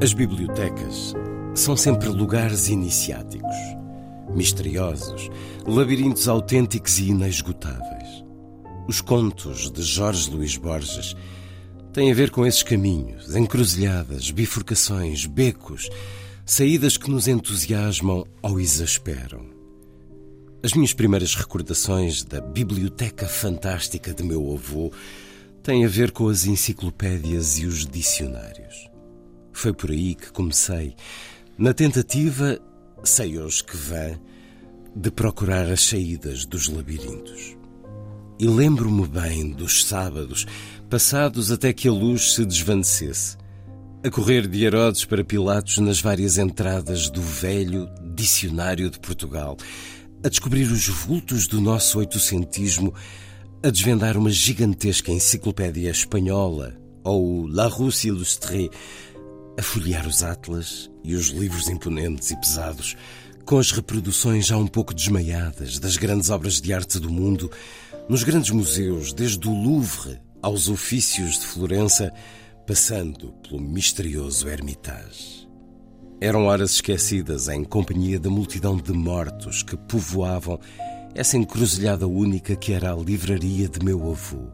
As bibliotecas são sempre lugares iniciáticos, misteriosos, labirintos autênticos e inesgotáveis. Os contos de Jorge Luís Borges têm a ver com esses caminhos, encruzilhadas, bifurcações, becos, saídas que nos entusiasmam ou exasperam. As minhas primeiras recordações da biblioteca fantástica de meu avô têm a ver com as enciclopédias e os dicionários. Foi por aí que comecei, na tentativa, sei hoje que vã, de procurar as saídas dos labirintos. E lembro-me bem dos sábados, passados até que a luz se desvanecesse, a correr de Herodes para Pilatos nas várias entradas do velho Dicionário de Portugal, a descobrir os vultos do nosso oitocentismo, a desvendar uma gigantesca enciclopédia espanhola ou La Rousse Illustrée, a folhear os atlas e os livros imponentes e pesados, com as reproduções já um pouco desmaiadas das grandes obras de arte do mundo, nos grandes museus, desde o Louvre aos ofícios de Florença, passando pelo misterioso Hermitage. Eram horas esquecidas em companhia da multidão de mortos que povoavam essa encruzilhada única que era a livraria de meu avô.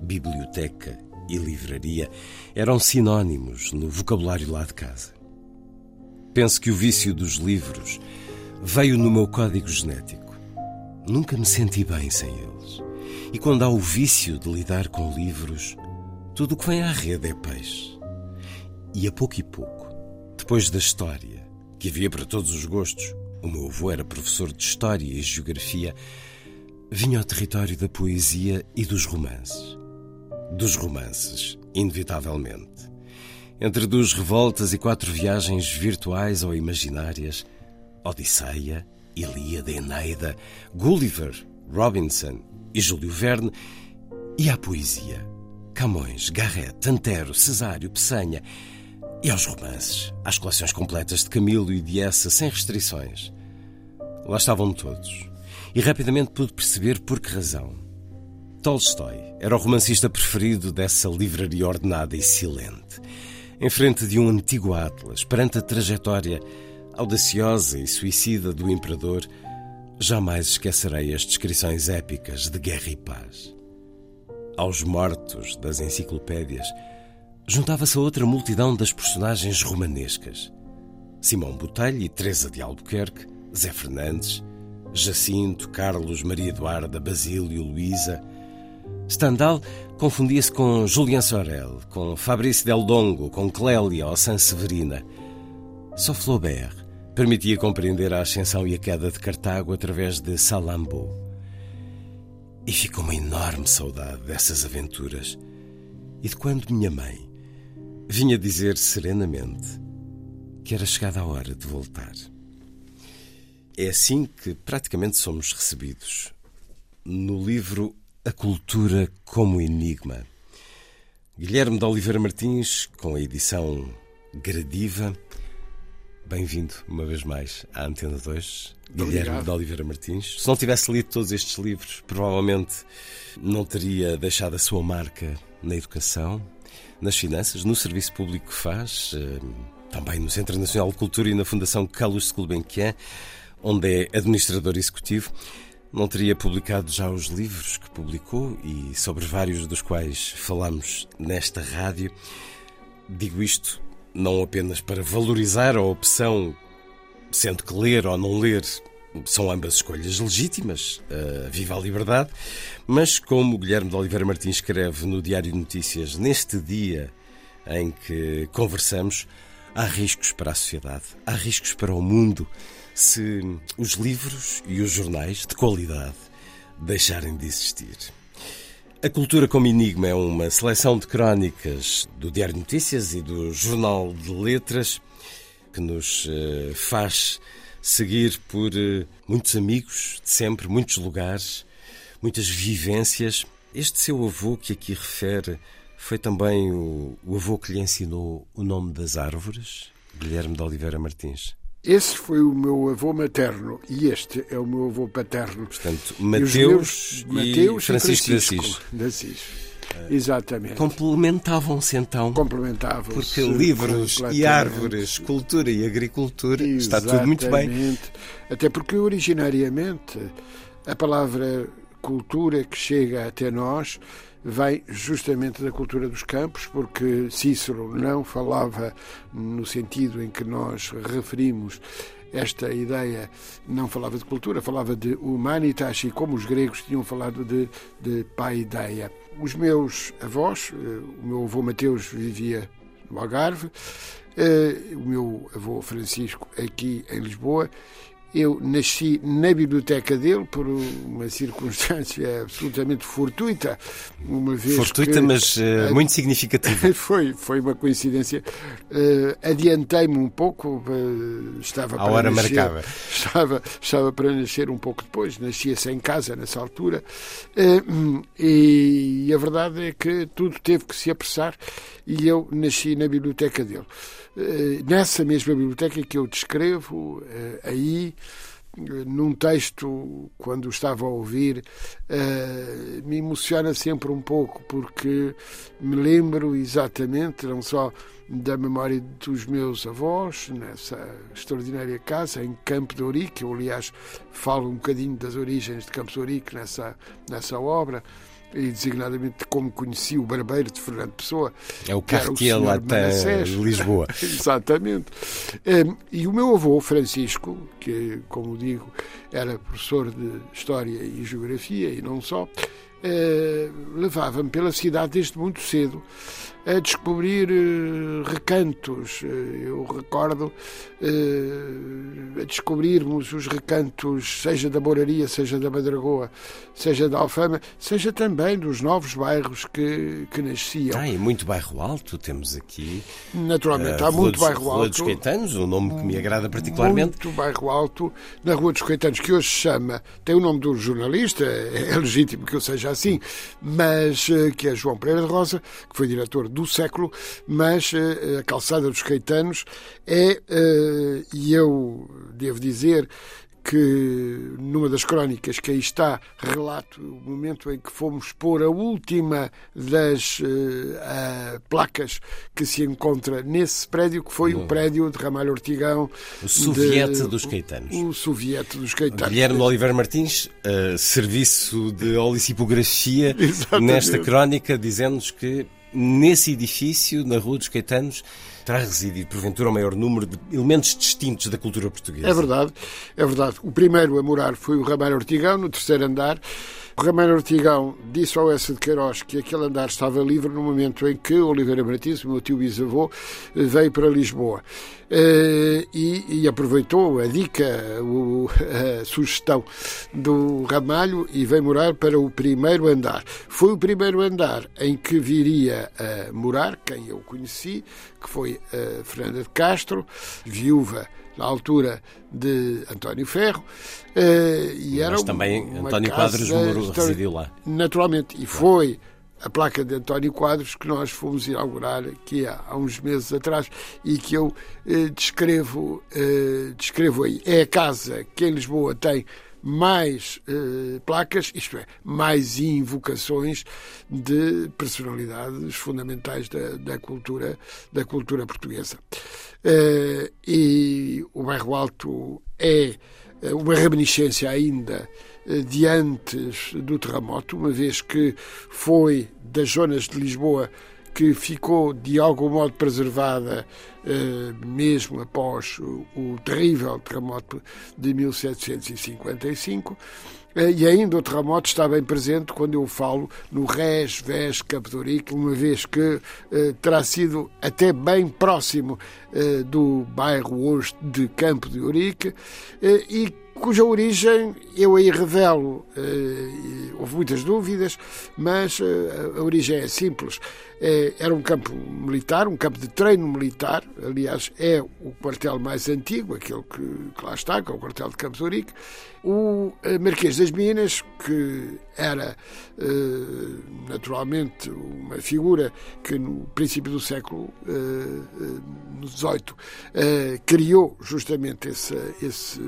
Biblioteca e livraria eram sinónimos no vocabulário lá de casa. Penso que o vício dos livros veio no meu código genético. Nunca me senti bem sem eles. E quando há o vício de lidar com livros, tudo o que vem à rede é peixe. E a pouco e pouco, depois da história, que havia para todos os gostos, o meu avô era professor de História e Geografia, vinha ao território da poesia e dos romances dos romances, inevitavelmente. Entre duas revoltas e quatro viagens virtuais ou imaginárias, Odisseia, Ilíada, Eneida, Gulliver, Robinson e Júlio Verne, e à poesia, Camões, Garrett, Antero, Cesário, Pessanha, e aos romances, às coleções completas de Camilo e de Essa, sem restrições. Lá estavam todos, e rapidamente pude perceber por que razão. Tolstói era o romancista preferido dessa livraria ordenada e silente. Em frente de um antigo Atlas, perante a trajetória audaciosa e suicida do imperador, jamais esquecerei as descrições épicas de guerra e paz. Aos mortos das enciclopédias juntava-se a outra multidão das personagens romanescas. Simão Botelho e Teresa de Albuquerque, Zé Fernandes, Jacinto, Carlos, Maria Eduarda, Basílio, Luísa, Stendhal confundia-se com Julien Sorel, com Fabrice Del Dongo, com Clélia ou Sanseverina. Só Flaubert permitia compreender a ascensão e a queda de Cartago através de Salammbô. E ficou uma enorme saudade dessas aventuras e de quando minha mãe vinha dizer serenamente que era chegada a hora de voltar. É assim que praticamente somos recebidos. No livro a cultura como enigma. Guilherme de Oliveira Martins, com a edição gradiva. Bem-vindo uma vez mais à Antena 2. Guilherme Obrigado. de Oliveira Martins. Se não tivesse lido todos estes livros, provavelmente não teria deixado a sua marca na educação, nas finanças, no serviço público que faz, eh, também no Centro Nacional de Cultura e na Fundação Carlos Gulbenkian, onde é administrador executivo não teria publicado já os livros que publicou e sobre vários dos quais falamos nesta rádio. Digo isto não apenas para valorizar a opção, sendo que ler ou não ler são ambas escolhas legítimas, uh, viva a liberdade, mas como Guilherme de Oliveira Martins escreve no Diário de Notícias, neste dia em que conversamos, há riscos para a sociedade, há riscos para o mundo se os livros e os jornais de qualidade deixarem de existir. A Cultura como Enigma é uma seleção de crónicas do Diário de Notícias e do Jornal de Letras que nos uh, faz seguir por uh, muitos amigos de sempre, muitos lugares, muitas vivências. Este seu avô que aqui refere foi também o, o avô que lhe ensinou o nome das árvores, Guilherme de Oliveira Martins. Esse foi o meu avô materno e este é o meu avô paterno. Portanto, Mateus, e, Mateus e Francisco, Francisco de Assis. Exatamente. Complementavam-se então. Complementavam-se. Porque livros e árvores, cultura e agricultura, Exatamente. está tudo muito bem. Até porque originariamente a palavra cultura que chega até nós vem justamente da cultura dos campos, porque Cícero não falava no sentido em que nós referimos esta ideia, não falava de cultura, falava de humanitas e como os gregos tinham falado de, de paideia. Os meus avós, eh, o meu avô Mateus vivia no Algarve, eh, o meu avô Francisco aqui em Lisboa eu nasci na biblioteca dele por uma circunstância absolutamente fortuita, uma vez fortuita, que, mas uh, muito significativa. Foi, foi uma coincidência. Uh, Adiantei-me um pouco, uh, estava à hora nascer, marcada. Estava, estava para nascer um pouco depois, nascia-se em casa nessa altura, e, e a verdade é que tudo teve que se apressar e eu nasci na biblioteca dele. Eh, nessa mesma biblioteca que eu descrevo, eh, aí, num texto, quando estava a ouvir, eh, me emociona sempre um pouco, porque me lembro exatamente, não só da memória dos meus avós, nessa extraordinária casa em Campo de Ourique, eu aliás falo um bocadinho das origens de Campo de Ourique nessa, nessa obra, e designadamente de como conheci o barbeiro de Fernando Pessoa. É o Cartier lá de Lisboa. Exatamente. Um, e o meu avô, Francisco, que, como digo, era professor de História e Geografia e não só, uh, levava-me pela cidade desde muito cedo a descobrir uh, recantos. Uh, eu recordo uh, a descobrirmos os recantos, seja da Boraria, seja da Madragoa, seja da Alfama, seja também dos novos bairros que, que nasciam. Ah, e muito bairro alto temos aqui. Naturalmente, há muito dos, bairro alto. Rua dos Caetanos, um nome que me agrada particularmente. Muito bairro alto, na Rua dos Caetanos, que hoje se chama, tem o nome do jornalista, é legítimo que eu seja assim, mas que é João Pereira de Rosa, que foi diretor do século, mas uh, a calçada dos Caetanos é, uh, e eu devo dizer que numa das crónicas que aí está relato o momento em que fomos pôr a última das uh, uh, placas que se encontra nesse prédio, que foi o prédio de Ramalho Ortigão. O Soviete de, dos Caetanos. O, o Soviete dos Caetanos. Guilherme Oliveira Martins, uh, serviço de olicipografia, nesta crónica, dizendo-nos que nesse edifício, na Rua dos Caetanos, terá residido, porventura, o maior número de elementos distintos da cultura portuguesa. É verdade, é verdade. O primeiro a morar foi o Ramalho Ortigão, no terceiro andar. O Ramalho Ortigão disse ao S. de Queiroz que aquele andar estava livre no momento em que Oliveira Martins, o meu tio bisavô, veio para Lisboa. Uh, e, e, aproveitou a dica, o, a sugestão do Ramalho e veio morar para o primeiro andar. Foi o primeiro andar em que viria a morar, quem eu conheci, que foi a Fernanda de Castro, viúva na altura de António Ferro. Uh, e Mas era também uma António Quadros residiu lá. Naturalmente, e foi a placa de António Quadros que nós fomos inaugurar aqui há, há uns meses atrás e que eu eh, descrevo, eh, descrevo aí. É a casa que em Lisboa tem mais eh, placas, isto é, mais invocações de personalidades fundamentais da, da cultura, da cultura portuguesa. Eh, e o Bairro Alto é eh, uma reminiscência ainda eh, de antes do terremoto, uma vez que foi das zonas de Lisboa que ficou de algum modo preservada eh, mesmo após o, terrível terremoto de 1755. Eh, e ainda o terremoto está bem presente quando eu falo no Res, Vés, Ourique, uma vez que eh, terá sido até bem próximo do bairro hoje de Campo de Ourique eh, e cuja origem eu aí revelo. Houve muitas dúvidas, mas a origem é simples. É, era um campo militar, um campo de treino militar. Aliás, é o quartel mais antigo, aquele que, que lá está, que é o quartel de Campos Ourique. O eh, Marquês das Minas, que era eh, naturalmente uma figura que no princípio do século XVIII eh, criou justamente esse, esse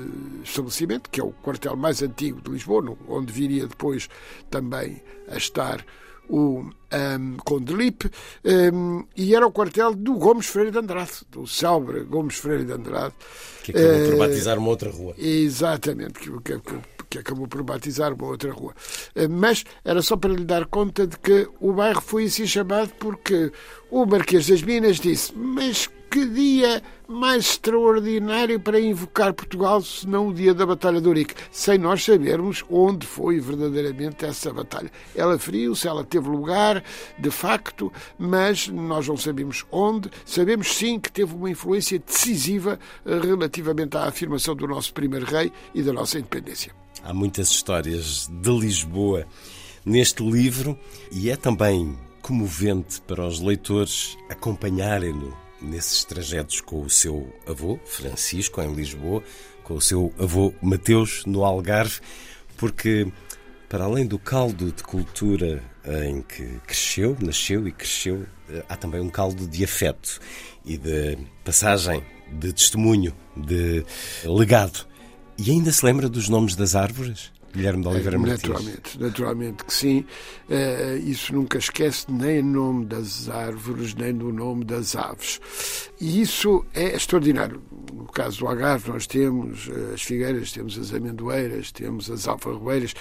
estabelecimento, que é o quartel mais antigo de Lisboa, onde viria depois também a estar o um, Lipe, um, e era o quartel do Gomes Freire de Andrade, do célebre Gomes Freire de Andrade. Que acabou uh, por batizar uma outra rua. Exatamente, que, que, que acabou por batizar uma outra rua. Uh, mas era só para lhe dar conta de que o bairro foi assim chamado porque o Marquês das Minas disse: Mas que dia mais extraordinário para invocar Portugal senão o dia da Batalha de Ourique, sem nós sabermos onde foi verdadeiramente essa batalha. Ela feriu-se, ela teve lugar, de facto, mas nós não sabemos onde. Sabemos sim que teve uma influência decisiva eh, relativamente à afirmação do nosso primeiro rei e da nossa independência. Há muitas histórias de Lisboa neste livro e é também comovente para os leitores acompanharem-no nesses trajetos com o seu avô, Francisco, em Lisboa, com o seu avô Mateus, no Algarve, porque, para além do caldo de cultura em que cresceu, nasceu e cresceu, eh, há também um caldo de afeto e de passagem, de testemunho, de legado. E ainda se lembra dos nomes das árvores? Guilherme de Oliveira Martins. Naturalmente, naturalmente que sim. Uh, isso nunca esquece nem o nome das árvores, nem do nome das aves. E isso é extraordinário. No caso do Algarve, nós temos eh, as figueiras, temos as amendoeiras, temos as alfarroeiras,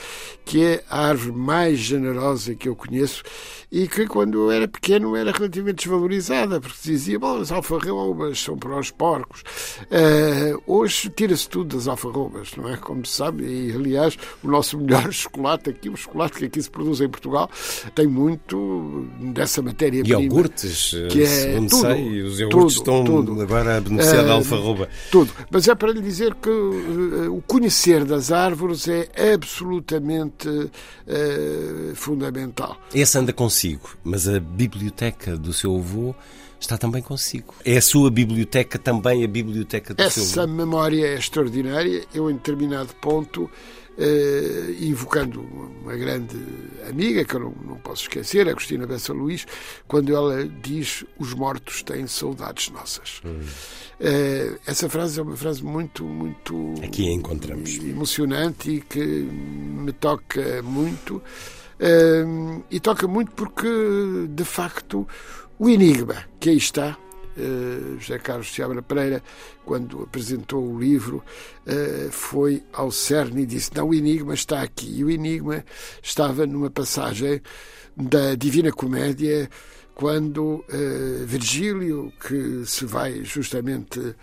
que é a árvore mais generosa que eu conheço e que, quando eu era pequeno, era relativamente desvalorizada, porque se dizia, bom, as alfarrobas são para os porcos. Uh, hoje tira-se tudo das alfarrobas, não é? Como se sabe, e aliás, o nosso melhor chocolate aqui, o chocolate que aqui se produz em Portugal, tem muito dessa matéria-prima. Iogurtes, que é tudo, sei, os iogurtes tudo, estão tudo. agora a beneficiar uh, da alfarroba. Tudo. Mas é para lhe dizer que uh, o conhecer das árvores é absolutamente uh, fundamental. Esse anda consigo, mas a biblioteca do seu avô está também consigo. É a sua biblioteca também a biblioteca do Essa seu? Essa memória é extraordinária. Eu, em determinado ponto, Uh, invocando uma grande amiga, que eu não, não posso esquecer, Agostina Bessa Luís, quando ela diz: Os mortos têm saudades nossas. Hum. Uh, essa frase é uma frase muito, muito. Aqui a encontramos. Emocionante e que me toca muito. Uh, e toca muito porque, de facto, o enigma que aí está José Carlos Seabra Pereira, quando apresentou o livro, uh, foi ao CERN e disse: Não, o enigma está aqui. E o enigma estava numa passagem da Divina Comédia, quando uh, Virgílio, que se vai justamente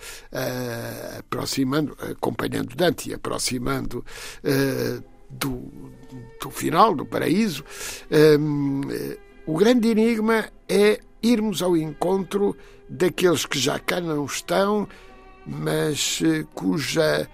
aproximando, acompanhando Dante e aproximando do, do final, do paraíso, o grande enigma é irmos ao encontro daqueles que já cá não estão, mas eh, cuja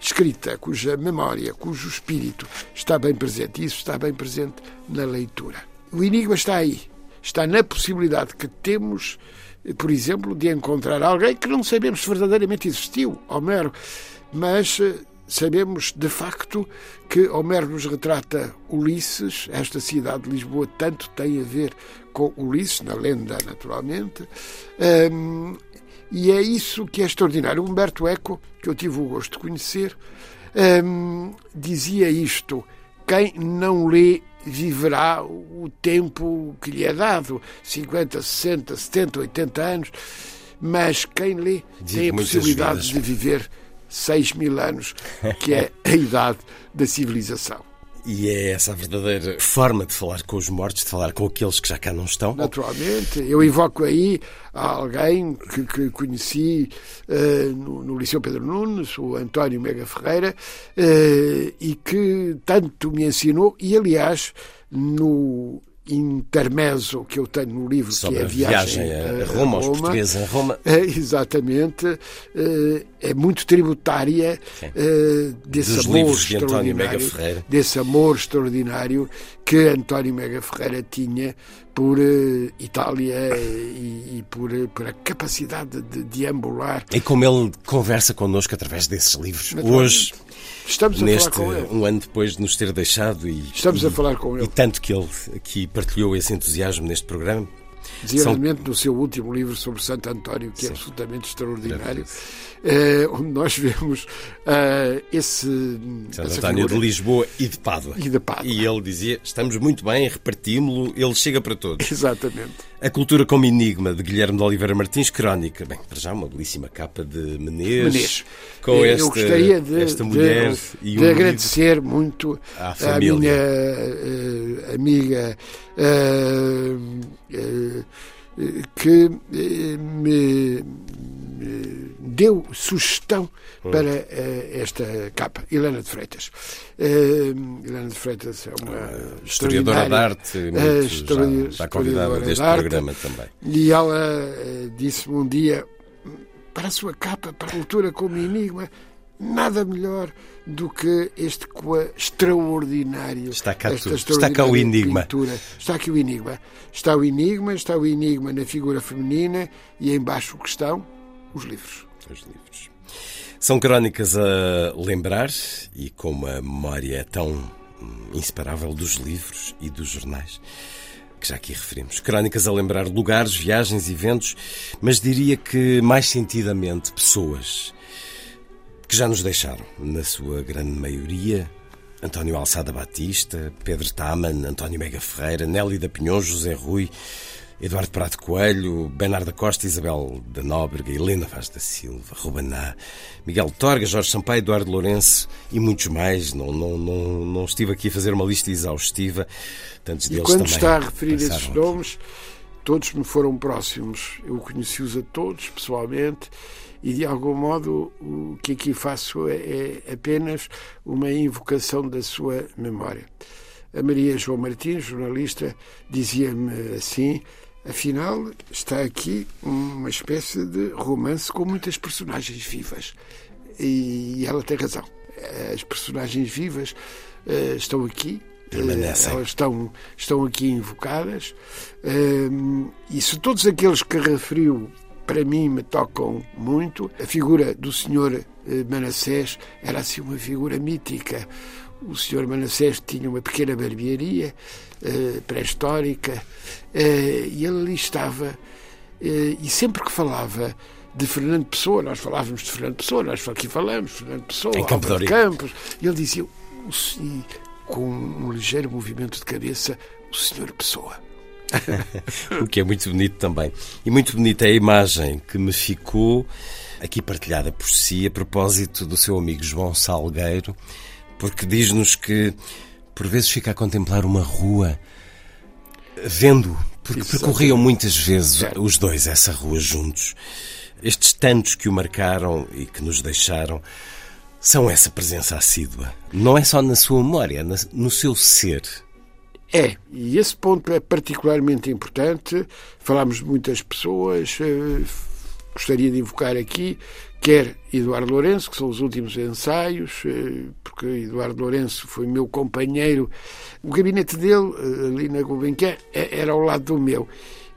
escrita, cuja memória, cujo espírito está bem presente. Isso está bem presente na leitura. O enigma está aí. Está na possibilidade que temos, eh, por exemplo, de encontrar alguém que não sabemos se verdadeiramente existiu, Homero, mas eh, sabemos de facto que Homero nos retrata Ulisses, esta cidade de Lisboa tanto tem a ver com Ulisses, na lenda, naturalmente. Um, e é isso que é extraordinário. Humberto Eco, que eu tive o gosto de conhecer, um, dizia isto: quem não lê viverá o tempo que lhe é dado 50, 60, 70, 80 anos mas quem lê Digo tem a possibilidade vidas. de viver 6 mil anos, que é a idade da civilização. E é essa a verdadeira forma de falar com os mortos, de falar com aqueles que já cá não estão. Naturalmente. Eu invoco aí alguém que, que conheci uh, no, no, Liceu Pedro Nunes, o António Mega Ferreira, uh, e que tanto me ensinou, e aliás, no intermezzo que eu tenho no livro, Sobre que é a viagem, viagem a, Roma, aos portugueses em Roma. É, exatamente. É, é muito tributária é, desse Dos amor extraordinário. Desse amor extraordinário que António Mega Ferreira tinha por uh, Itália e, e por, uh, por, a capacidade de deambular. E como ele conversa connosco através desses livros. Hoje Estamos a Neste, falar com ele. Um ano depois de nos ter deixado e. Estamos e, a falar com ele. E tanto que ele aqui partilhou esse entusiasmo neste programa. Designadamente São... no seu último livro sobre Santo António, que é Sim. é absolutamente extraordinário, é, onde nós vemos uh, esse. Santo António de Lisboa e de Pádua. E de Pádua. E ele dizia: estamos muito bem, repartimos-lo, ele chega para todos. Exatamente. A Cultura como Enigma, de Guilherme de Oliveira Martins, crónica. Bem, para já uma belíssima capa de Menezes. Menezes. Com Eu esta, gostaria de, esta mulher de, e de agradecer livro. muito à, minha uh, amiga uh, uh, que me, deu sugestão. Para esta capa, Helena de Freitas. Helena de Freitas é uma ah, historiadora de arte, muito, já está convidada deste programa também. E ela disse-me um dia para a sua capa, para a cultura como enigma, nada melhor do que este extraordinário. Está cá, esta está cá o enigma. Pintura. Está aqui o enigma. Está o enigma, está o enigma na figura feminina e embaixo o que estão os livros. Os livros. São crónicas a lembrar e com uma memória tão hum, inseparável dos livros e dos jornais que já aqui referimos. Crónicas a lembrar lugares, viagens, eventos, mas diria que mais sentidamente pessoas que já nos deixaram, na sua grande maioria. António Alçada Batista, Pedro Taman, António Mega Ferreira, Nelly da Pinhon, José Rui, Eduardo Prato Coelho, Bernardo Costa, Isabel da Nóbrega, Helena Vaz da Silva, Rubaná, Miguel Torga, Jorge Sampaio, Eduardo Lourenço e muitos mais. Não, não, não, não estive aqui a fazer uma lista exaustiva. Tantos e deles quando também está a referir esses nomes, todos me foram próximos. Eu conheci-os a todos pessoalmente e de algum modo o que aqui faço é, é apenas uma invocação da sua memória. A Maria João Martins, jornalista, dizia-me assim: Afinal, está aqui uma espécie de romance com muitas personagens vivas. E ela tem razão. As personagens vivas uh, estão aqui. Permanecem. Uh, elas estão, estão aqui invocadas. Uh, e se todos aqueles que referiu para mim me tocam muito, a figura do senhor Manassés era assim uma figura mítica. O senhor Manassés tinha uma pequena barbearia uh, pré-histórica uh, e ele ali estava. Uh, e sempre que falava de Fernando Pessoa, nós falávamos de Fernando Pessoa, nós aqui falamos, Fernando Pessoa, em Campo Campos, e ele dizia, e, com um ligeiro movimento de cabeça, o senhor Pessoa. o que é muito bonito também. E muito bonita é a imagem que me ficou aqui partilhada por si a propósito do seu amigo João Salgueiro, porque diz-nos que por vezes fica a contemplar uma rua vendo, porque Exato. percorriam muitas vezes os dois essa rua juntos. Estes tantos que o marcaram e que nos deixaram são essa presença assídua. Não é só na sua memória, no seu ser. É, e esse ponto é particularmente importante. Falámos de muitas pessoas, eh, gostaria de invocar aqui quer Eduardo Lourenço, que são os últimos ensaios, eh, porque Eduardo Lourenço foi meu companheiro. O gabinete dele, eh, ali na Gulbenkian, é, era ao lado do meu.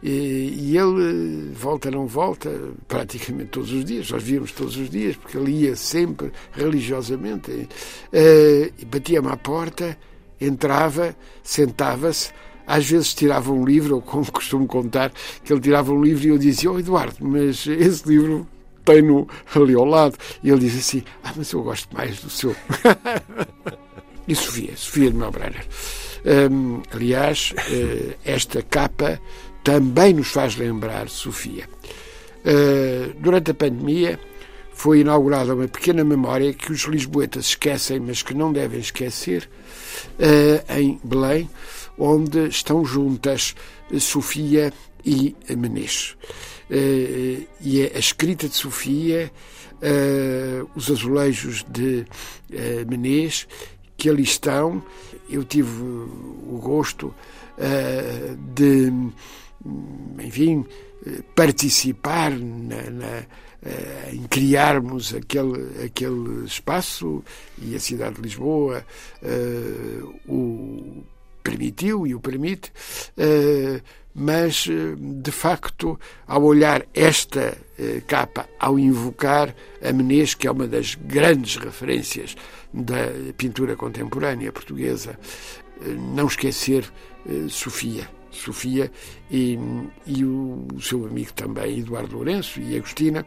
E ele, volta não volta, praticamente todos os dias, nós víamos todos os dias, porque ele ia sempre religiosamente, eh, batia-me à porta, entrava, sentava-se, às vezes tirava um livro, ou como costumo contar, que ele tirava um livro e eu dizia, oh Eduardo, mas esse livro tem-no ali ao lado. E ele diz assim: Ah, mas eu gosto mais do seu. e Sofia, Sofia de Melbrenner. Um, aliás, uh, esta capa também nos faz lembrar Sofia. Uh, durante a pandemia foi inaugurada uma pequena memória que os lisboetas esquecem, mas que não devem esquecer, em Belém, onde estão juntas Sofia e Menezes. E é a escrita de Sofia, os azulejos de Menezes, que ali estão. Eu tive o gosto de, enfim, participar na, na eh, em criarmos aquele, aquele espaço e a cidade de Lisboa uh, o permitiu e o permite, uh, mas de facto, ao olhar esta uh, capa, ao invocar a Menezes, que é uma das grandes referências da pintura contemporânea portuguesa, não esquecer Sofia. Sofia e, e o seu amigo também, Eduardo Lourenço e Agostina,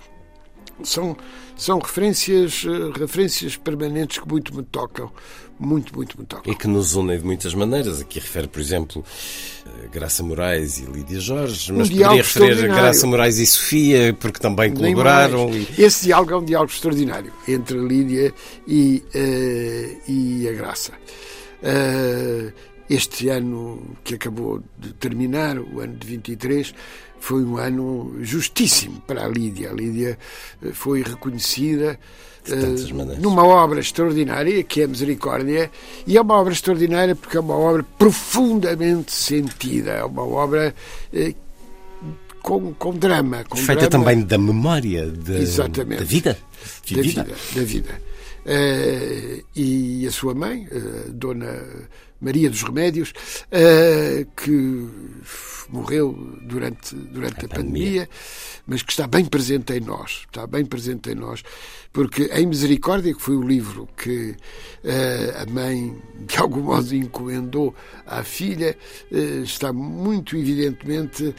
são, são referências, eh, referências permanentes que muito me tocam. Muito, muito me tocam. E que nos unem de muitas maneiras. Aqui refere, por exemplo, eh, Graça Moraes e Lídia Jorge, mas um poderia referir Graça Moraes e Sofia, porque também colaboraram. E... Esse diálogo é um diálogo extraordinário entre a Lídia e, uh, e a Graça. Uh, este ano que acabou de terminar, o ano de 23, foi um ano justíssimo para a Lídia. A Lídia eh, foi reconhecida uh, numa obra extraordinária, que é a Misericórdia, e é uma obra extraordinária porque é uma obra profundamente sentida, é uma obra uh, com, com drama. Com Feita drama. também da memória de, Exatamente. da vida. Da vida. Da vida. Uh, e a sua mãe, Dona Maria dos Remédios, que morreu durante, durante a, a pandemia, pandemia, mas que está bem presente em nós, está bem presente em nós, porque em Misericórdia, que foi o livro que uh, a mãe de algum modo encomendou à filha, uh, está muito evidentemente uh,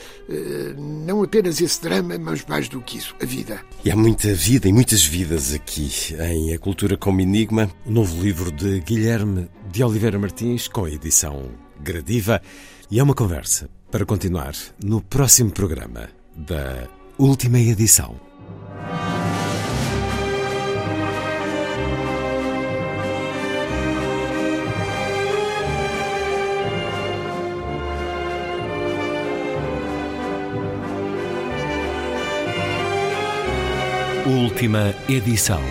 não apenas esse drama, mas mais do que isso, a vida. E há muita vida e muitas vidas aqui em A Cultura como Enigma, o novo livro de Guilherme de Oliveira Martins, com a edição Gradiva, e é uma conversa para continuar no próximo programa da última edição. Última edição.